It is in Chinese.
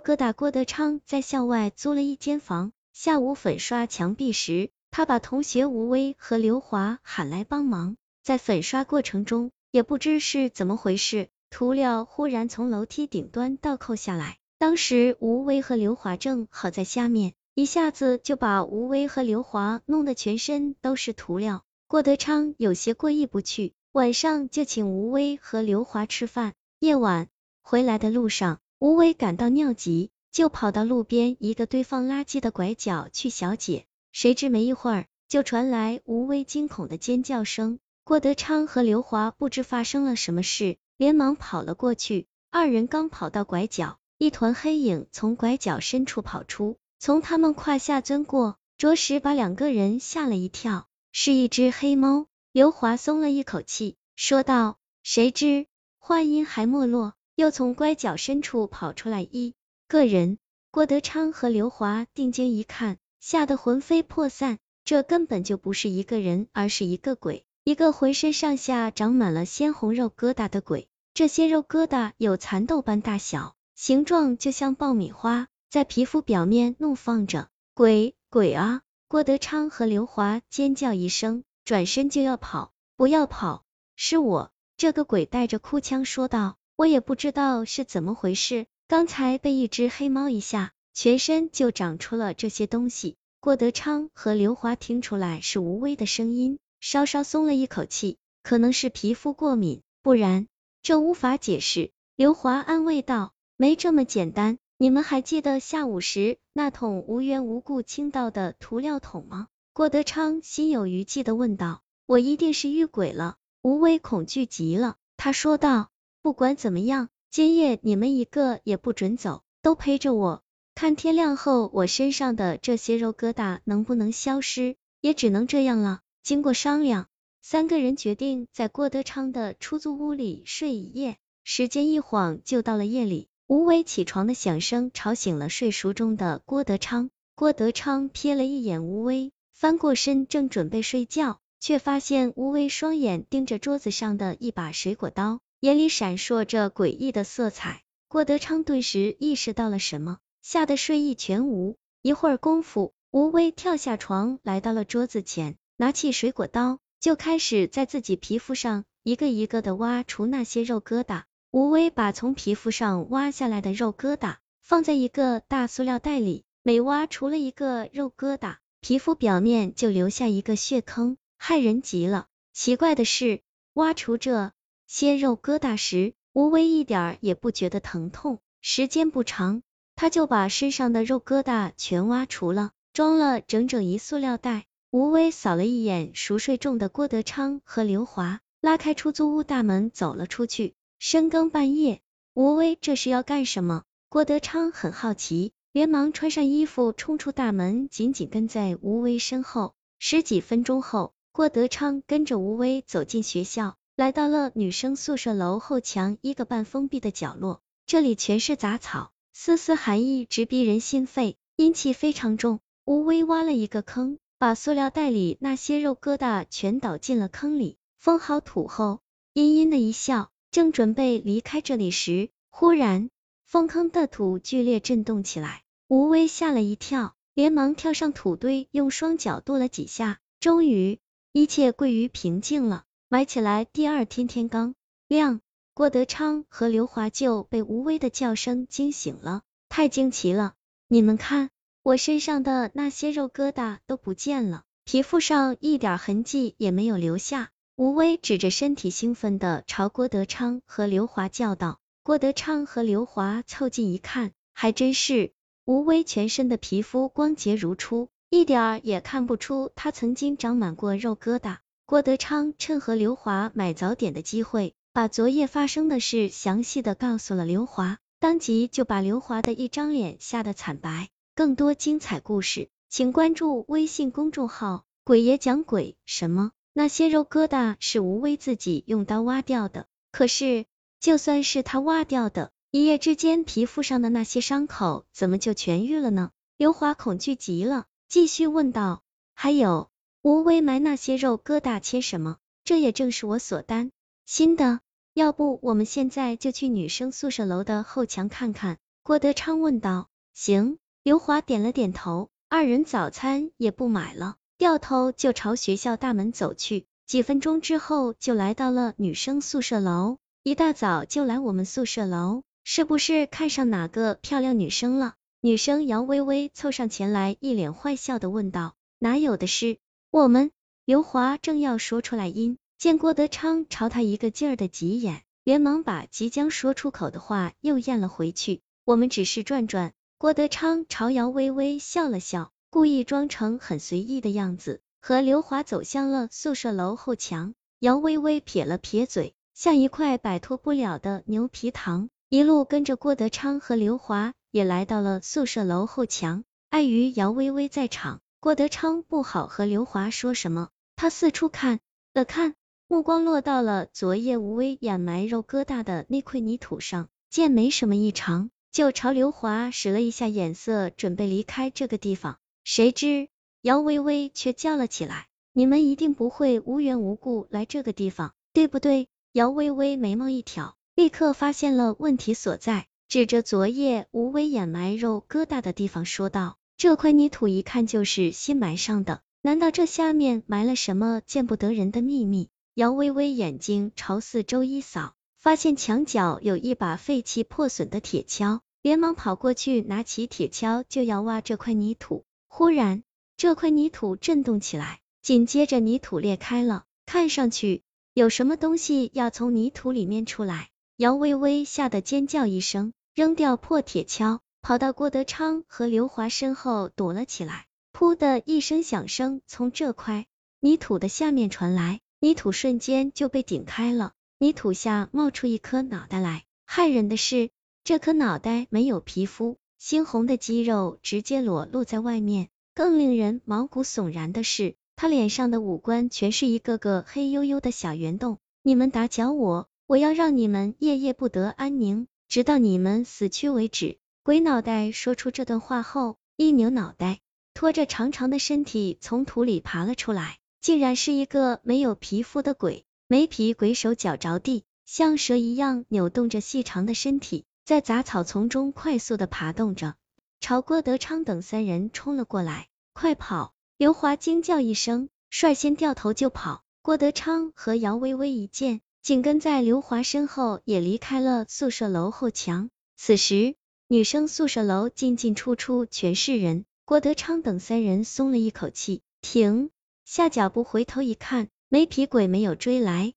疙瘩郭德昌在校外租了一间房，下午粉刷墙壁时，他把同学吴威和刘华喊来帮忙，在粉刷过程中，也不知是怎么回事，涂料忽然从楼梯顶端倒扣下来，当时吴威和刘华正好在下面，一下子就把吴威和刘华弄得全身都是涂料。郭德昌有些过意不去，晚上就请吴威和刘华吃饭。夜晚回来的路上，吴威感到尿急，就跑到路边一个堆放垃圾的拐角去小解。谁知没一会儿，就传来吴威惊恐的尖叫声。郭德昌和刘华不知发生了什么事，连忙跑了过去。二人刚跑到拐角，一团黑影从拐角深处跑出，从他们胯下钻过，着实把两个人吓了一跳。是一只黑猫。刘华松了一口气，说道。谁知话音还没落，又从拐角深处跑出来一个人。郭德昌和刘华定睛一看。吓得魂飞魄散，这根本就不是一个人，而是一个鬼，一个浑身上下长满了鲜红肉疙瘩的鬼。这些肉疙瘩有蚕豆般大小，形状就像爆米花，在皮肤表面怒放着。鬼鬼啊！郭德昌和刘华尖叫一声，转身就要跑。不要跑，是我！这个鬼带着哭腔说道。我也不知道是怎么回事，刚才被一只黑猫一下。全身就长出了这些东西。郭德昌和刘华听出来是吴威的声音，稍稍松了一口气，可能是皮肤过敏，不然这无法解释。刘华安慰道：“没这么简单，你们还记得下午时那桶无缘无故倾倒的涂料桶吗？”郭德昌心有余悸的问道：“我一定是遇鬼了。”吴威恐惧极了，他说道：“不管怎么样，今夜你们一个也不准走，都陪着我。”看天亮后，我身上的这些肉疙瘩能不能消失，也只能这样了。经过商量，三个人决定在郭德昌的出租屋里睡一夜。时间一晃就到了夜里，吴伟起床的响声吵醒了睡熟中的郭德昌。郭德昌瞥了一眼吴威，翻过身正准备睡觉，却发现吴威双眼盯着桌子上的一把水果刀，眼里闪烁着诡异的色彩。郭德昌顿时意识到了什么。吓得睡意全无。一会儿功夫，吴威跳下床，来到了桌子前，拿起水果刀，就开始在自己皮肤上一个一个的挖除那些肉疙瘩。吴威把从皮肤上挖下来的肉疙瘩放在一个大塑料袋里，每挖除了一个肉疙瘩，皮肤表面就留下一个血坑，害人极了。奇怪的是，挖除这鲜肉疙瘩时，吴威一点也不觉得疼痛。时间不长。他就把身上的肉疙瘩全挖除了，装了整整一塑料袋。吴威扫了一眼熟睡中的郭德昌和刘华，拉开出租屋大门走了出去。深更半夜，吴威这是要干什么？郭德昌很好奇，连忙穿上衣服冲出大门，紧紧跟在吴威身后。十几分钟后，郭德昌跟着吴威走进学校，来到了女生宿舍楼后墙一个半封闭的角落，这里全是杂草。丝丝寒意直逼人心肺，阴气非常重。吴威挖了一个坑，把塑料袋里那些肉疙瘩全倒进了坑里，封好土后，阴阴的一笑，正准备离开这里时，忽然封坑的土剧烈震动起来。吴威吓了一跳，连忙跳上土堆，用双脚跺了几下，终于一切归于平静了。埋起来，第二天天刚亮。郭德昌和刘华就被吴威的叫声惊醒了，太惊奇了！你们看，我身上的那些肉疙瘩都不见了，皮肤上一点痕迹也没有留下。吴威指着身体，兴奋的朝郭德昌和刘华叫道。郭德昌和刘华凑近一看，还真是，吴威全身的皮肤光洁如初，一点儿也看不出他曾经长满过肉疙瘩。郭德昌趁和刘华买早点的机会。把昨夜发生的事详细的告诉了刘华，当即就把刘华的一张脸吓得惨白。更多精彩故事，请关注微信公众号“鬼爷讲鬼”。什么？那些肉疙瘩是吴威自己用刀挖掉的？可是，就算是他挖掉的，一夜之间皮肤上的那些伤口怎么就痊愈了呢？刘华恐惧极了，继续问道：“还有，吴威埋那些肉疙瘩切什么？这也正是我所担。”心的，要不我们现在就去女生宿舍楼的后墙看看。郭德昌问道。行。刘华点了点头，二人早餐也不买了，掉头就朝学校大门走去。几分钟之后，就来到了女生宿舍楼。一大早就来我们宿舍楼，是不是看上哪个漂亮女生了？女生姚微微凑上前来，一脸坏笑的问道。哪有的事？我们刘华正要说出来，因见郭德昌朝他一个劲儿的挤眼，连忙把即将说出口的话又咽了回去。我们只是转转。郭德昌朝姚微微笑了笑，故意装成很随意的样子，和刘华走向了宿舍楼后墙。姚微微撇了撇嘴，像一块摆脱不了的牛皮糖，一路跟着郭德昌和刘华也来到了宿舍楼后墙。碍于姚微微在场，郭德昌不好和刘华说什么，他四处看了看，目光落到了昨夜吴威掩埋肉疙瘩的那块泥土上，见没什么异常。就朝刘华使了一下眼色，准备离开这个地方。谁知姚微微却叫了起来：“你们一定不会无缘无故来这个地方，对不对？”姚微微眉毛一挑，立刻发现了问题所在，指着昨夜吴威掩埋肉疙瘩的地方说道：“这块泥土一看就是新埋上的，难道这下面埋了什么见不得人的秘密？”姚微微眼睛朝四周一扫。发现墙角有一把废弃破损的铁锹，连忙跑过去，拿起铁锹就要挖这块泥土。忽然，这块泥土震动起来，紧接着泥土裂开了，看上去有什么东西要从泥土里面出来。姚微微吓得尖叫一声，扔掉破铁锹，跑到郭德昌和刘华身后躲了起来。噗的一声响声从这块泥土的下面传来，泥土瞬间就被顶开了。泥土下冒出一颗脑袋来，骇人的是，这颗脑袋没有皮肤，猩红的肌肉直接裸露在外面。更令人毛骨悚然的是，他脸上的五官全是一个个黑黝黝的小圆洞。你们打搅我，我要让你们夜夜不得安宁，直到你们死去为止。鬼脑袋说出这段话后，一扭脑袋，拖着长长的身体从土里爬了出来，竟然是一个没有皮肤的鬼。没皮鬼手脚着地，像蛇一样扭动着细长的身体，在杂草丛中快速的爬动着，朝郭德昌等三人冲了过来。快跑！刘华惊叫一声，率先掉头就跑。郭德昌和姚微微一见，紧跟在刘华身后，也离开了宿舍楼后墙。此时，女生宿舍楼进进出出全是人，郭德昌等三人松了一口气，停。下脚步，回头一看。没皮鬼没有追来，